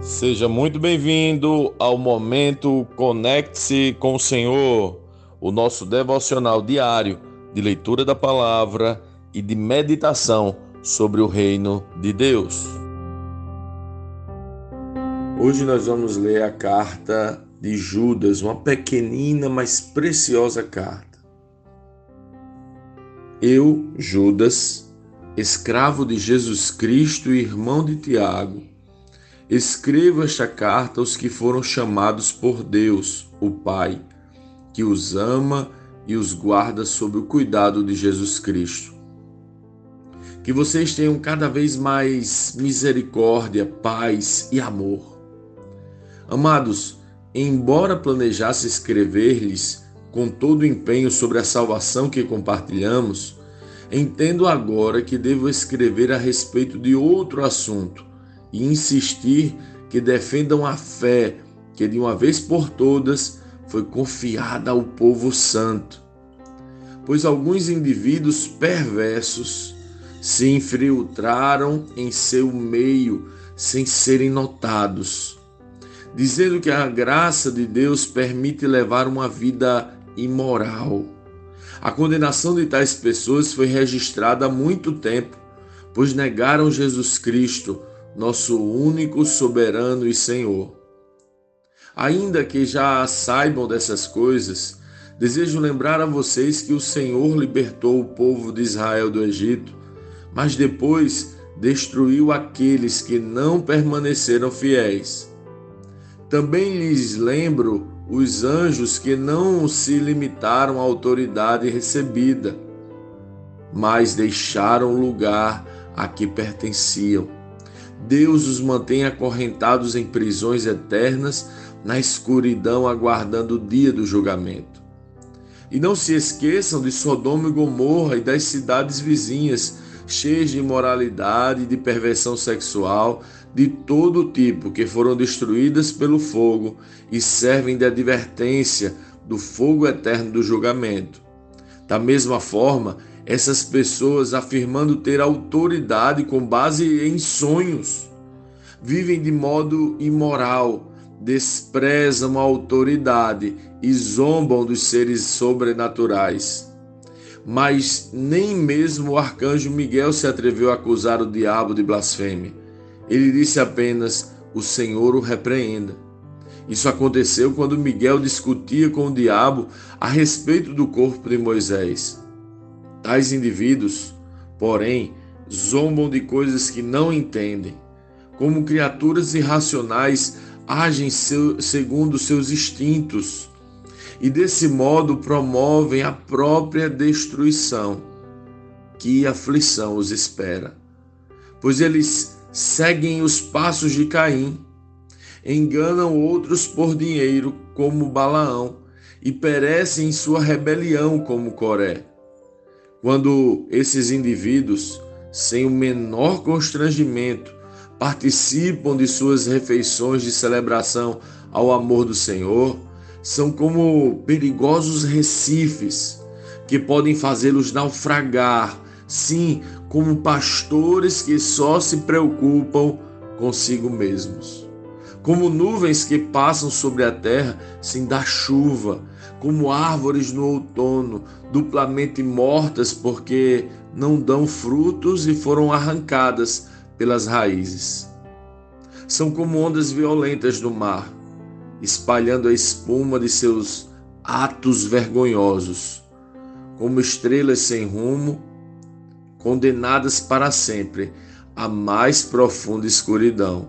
Seja muito bem-vindo ao momento Conecte-se com o Senhor, o nosso devocional diário de leitura da palavra e de meditação sobre o reino de Deus. Hoje nós vamos ler a carta de Judas, uma pequenina, mas preciosa carta. Eu, Judas, escravo de Jesus Cristo e irmão de Tiago, escrevo esta carta aos que foram chamados por Deus, o Pai, que os ama e os guarda sob o cuidado de Jesus Cristo. Que vocês tenham cada vez mais misericórdia, paz e amor. Amados, embora planejasse escrever-lhes com todo o empenho sobre a salvação que compartilhamos, entendo agora que devo escrever a respeito de outro assunto e insistir que defendam a fé que de uma vez por todas foi confiada ao povo santo. Pois alguns indivíduos perversos se infiltraram em seu meio sem serem notados dizendo que a graça de Deus permite levar uma vida imoral. A condenação de tais pessoas foi registrada há muito tempo, pois negaram Jesus Cristo, nosso único soberano e Senhor. Ainda que já saibam dessas coisas, desejo lembrar a vocês que o Senhor libertou o povo de Israel do Egito, mas depois destruiu aqueles que não permaneceram fiéis. Também lhes lembro os anjos que não se limitaram à autoridade recebida, mas deixaram o lugar a que pertenciam. Deus os mantém acorrentados em prisões eternas, na escuridão, aguardando o dia do julgamento. E não se esqueçam de Sodoma e Gomorra e das cidades vizinhas, cheias de imoralidade de perversão sexual, de todo tipo, que foram destruídas pelo fogo e servem de advertência do fogo eterno do julgamento. Da mesma forma, essas pessoas, afirmando ter autoridade com base em sonhos, vivem de modo imoral, desprezam a autoridade e zombam dos seres sobrenaturais. Mas nem mesmo o arcanjo Miguel se atreveu a acusar o diabo de blasfêmia ele disse apenas: O Senhor o repreenda. Isso aconteceu quando Miguel discutia com o diabo a respeito do corpo de Moisés. Tais indivíduos, porém, zombam de coisas que não entendem. Como criaturas irracionais, agem seu, segundo seus instintos e, desse modo, promovem a própria destruição. Que aflição os espera! Pois eles seguem os passos de Caim, enganam outros por dinheiro, como Balaão, e perecem em sua rebelião, como Coré. Quando esses indivíduos, sem o menor constrangimento, participam de suas refeições de celebração ao amor do Senhor, são como perigosos recifes que podem fazê-los naufragar sim, como pastores que só se preocupam consigo mesmos. Como nuvens que passam sobre a terra sem dar chuva, como árvores no outono, duplamente mortas porque não dão frutos e foram arrancadas pelas raízes. São como ondas violentas do mar, espalhando a espuma de seus atos vergonhosos, como estrelas sem rumo condenadas para sempre à mais profunda escuridão.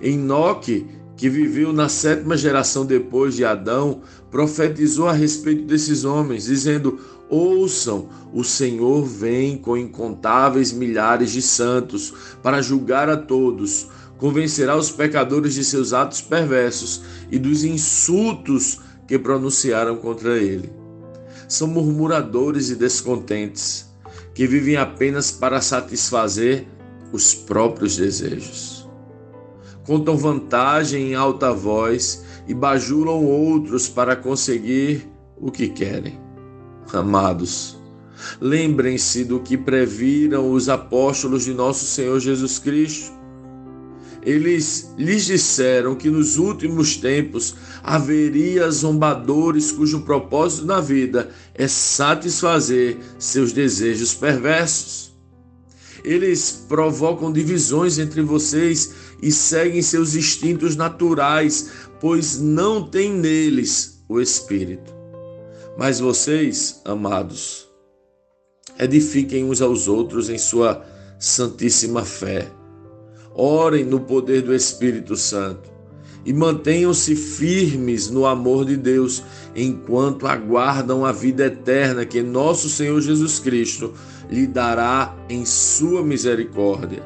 Enoque, que viveu na sétima geração depois de Adão, profetizou a respeito desses homens, dizendo: Ouçam, o Senhor vem com incontáveis milhares de santos para julgar a todos, convencerá os pecadores de seus atos perversos e dos insultos que pronunciaram contra ele. São murmuradores e descontentes que vivem apenas para satisfazer os próprios desejos. Contam vantagem em alta voz e bajulam outros para conseguir o que querem. Amados, lembrem-se do que previram os apóstolos de nosso Senhor Jesus Cristo. eles lhes disseram que nos últimos tempos haveria zombadores cujo propósito na vida é satisfazer seus desejos perversos. Eles provocam divisões entre vocês e seguem seus instintos naturais, pois não têm neles o Espírito. Mas vocês, amados, edifiquem uns aos outros em sua santíssima fé. Orem no poder do Espírito Santo e mantenham-se firmes no amor de Deus enquanto aguardam a vida eterna que nosso Senhor Jesus Cristo lhe dará em sua misericórdia.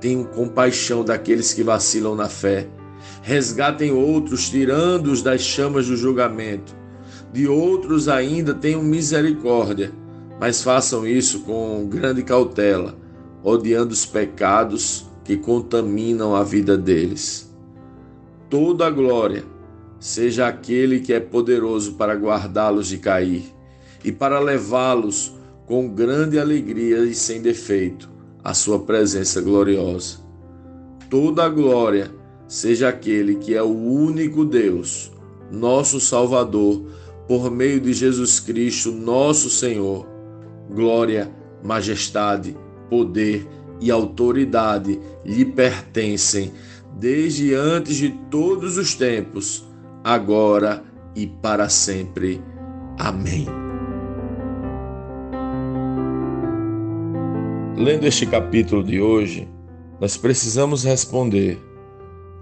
Tenham compaixão daqueles que vacilam na fé. Resgatem outros, tirando-os das chamas do julgamento. De outros ainda tenham misericórdia, mas façam isso com grande cautela, odiando os pecados que contaminam a vida deles. Toda a glória seja aquele que é poderoso para guardá-los de cair e para levá-los com grande alegria e sem defeito à sua presença gloriosa. Toda a glória seja aquele que é o único Deus, nosso Salvador, por meio de Jesus Cristo, nosso Senhor. Glória, majestade, poder e autoridade lhe pertencem desde antes de todos os tempos, agora e para sempre. Amém. Lendo este capítulo de hoje, nós precisamos responder: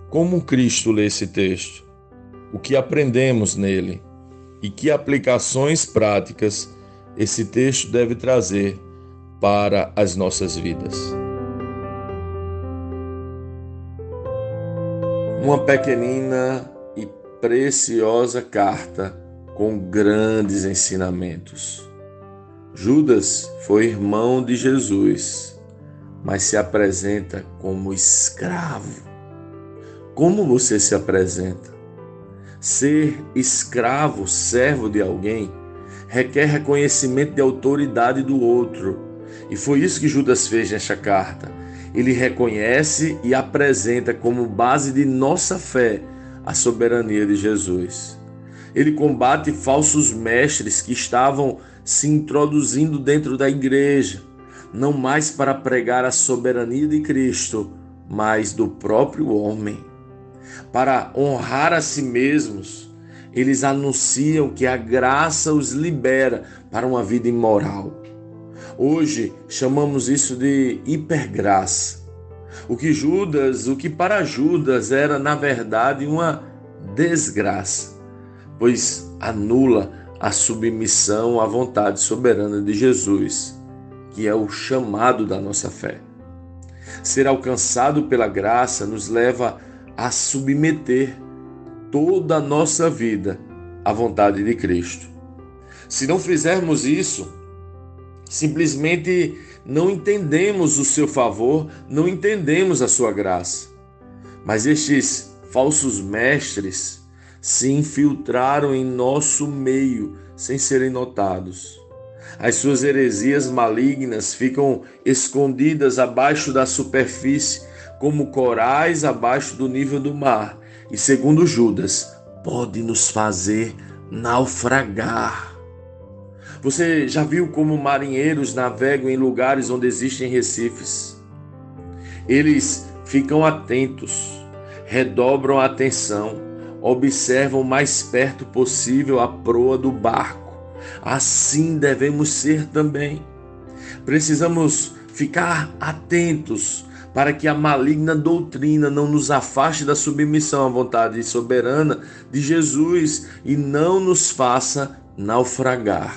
como Cristo lê esse texto? O que aprendemos nele? E que aplicações práticas esse texto deve trazer para as nossas vidas? Uma pequenina e preciosa carta com grandes ensinamentos. Judas foi irmão de Jesus, mas se apresenta como escravo. Como você se apresenta? Ser escravo, servo de alguém, requer reconhecimento de autoridade do outro. E foi isso que Judas fez nesta carta. Ele reconhece e apresenta como base de nossa fé a soberania de Jesus. Ele combate falsos mestres que estavam se introduzindo dentro da igreja, não mais para pregar a soberania de Cristo, mas do próprio homem. Para honrar a si mesmos, eles anunciam que a graça os libera para uma vida imoral. Hoje chamamos isso de hipergraça. O que Judas, o que para Judas era na verdade uma desgraça, pois anula a submissão à vontade soberana de Jesus, que é o chamado da nossa fé. Ser alcançado pela graça nos leva a submeter toda a nossa vida à vontade de Cristo. Se não fizermos isso, simplesmente não entendemos o seu favor, não entendemos a sua graça. Mas estes falsos mestres, se infiltraram em nosso meio sem serem notados. As suas heresias malignas ficam escondidas abaixo da superfície, como corais abaixo do nível do mar, e segundo Judas, pode nos fazer naufragar. Você já viu como marinheiros navegam em lugares onde existem recifes? Eles ficam atentos, redobram a atenção observam o mais perto possível a proa do barco. Assim devemos ser também. Precisamos ficar atentos para que a maligna doutrina não nos afaste da submissão à vontade soberana de Jesus e não nos faça naufragar.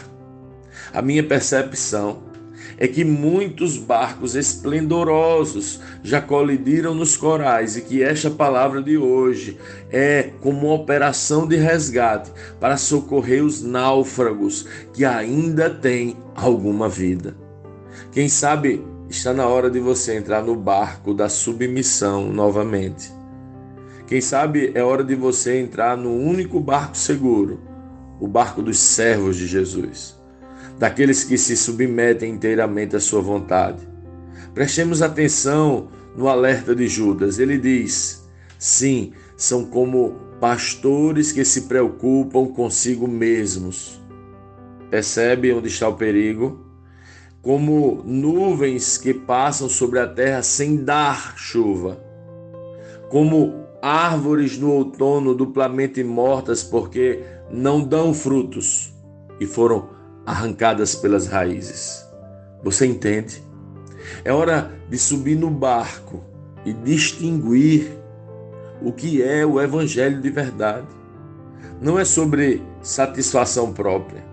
A minha percepção é que muitos barcos esplendorosos já colidiram nos corais e que esta palavra de hoje é como uma operação de resgate para socorrer os náufragos que ainda têm alguma vida. Quem sabe está na hora de você entrar no barco da submissão novamente. Quem sabe é hora de você entrar no único barco seguro, o barco dos servos de Jesus daqueles que se submetem inteiramente à sua vontade. Prestemos atenção no alerta de Judas. Ele diz: sim, são como pastores que se preocupam consigo mesmos. Percebe onde está o perigo? Como nuvens que passam sobre a terra sem dar chuva. Como árvores no outono duplamente mortas porque não dão frutos e foram arrancadas pelas raízes. Você entende? É hora de subir no barco e distinguir o que é o evangelho de verdade. Não é sobre satisfação própria.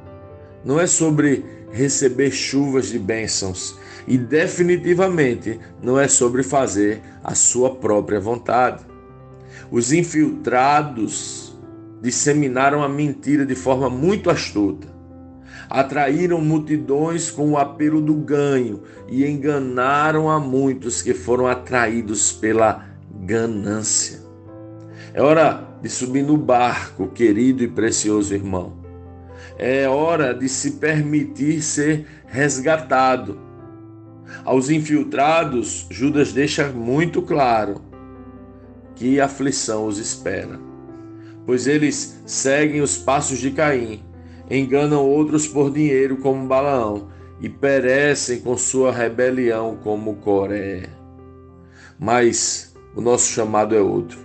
Não é sobre receber chuvas de bênçãos. E definitivamente não é sobre fazer a sua própria vontade. Os infiltrados disseminaram a mentira de forma muito astuta. Atraíram multidões com o apelo do ganho e enganaram a muitos que foram atraídos pela ganância. É hora de subir no barco, querido e precioso irmão. É hora de se permitir ser resgatado. Aos infiltrados, Judas deixa muito claro que aflição os espera, pois eles seguem os passos de Caim, enganam outros por dinheiro como Balaão e perecem com sua rebelião como Coré. Mas o nosso chamado é outro.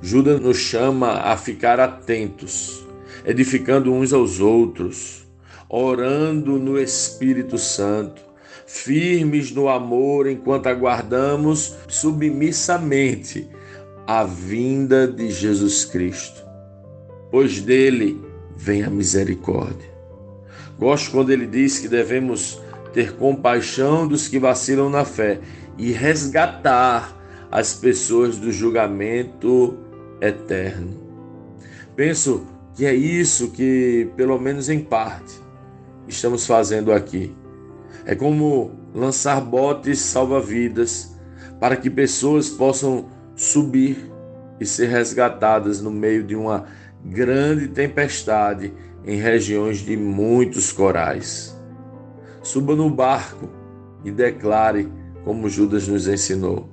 Judas nos chama a ficar atentos, edificando uns aos outros, orando no Espírito Santo, firmes no amor enquanto aguardamos submissamente a vinda de Jesus Cristo, pois dele vem a misericórdia. Gosto quando ele diz que devemos ter compaixão dos que vacilam na fé e resgatar as pessoas do julgamento eterno. Penso que é isso que, pelo menos em parte, estamos fazendo aqui. É como lançar botes salva-vidas para que pessoas possam subir e ser resgatadas no meio de uma grande tempestade em regiões de muitos corais. Suba no barco e declare, como Judas nos ensinou: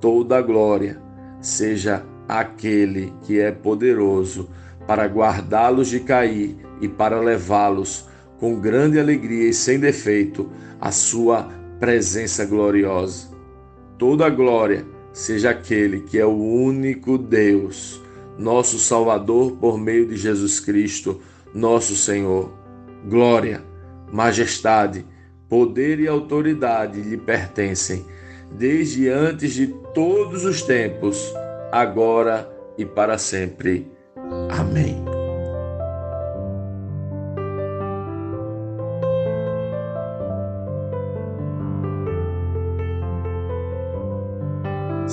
toda a glória seja aquele que é poderoso para guardá-los de cair e para levá-los com grande alegria e sem defeito à sua presença gloriosa. Toda a glória seja aquele que é o único Deus, nosso Salvador por meio de Jesus Cristo, nosso Senhor. Glória, majestade, poder e autoridade lhe pertencem, desde antes de todos os tempos, agora e para sempre. Amém.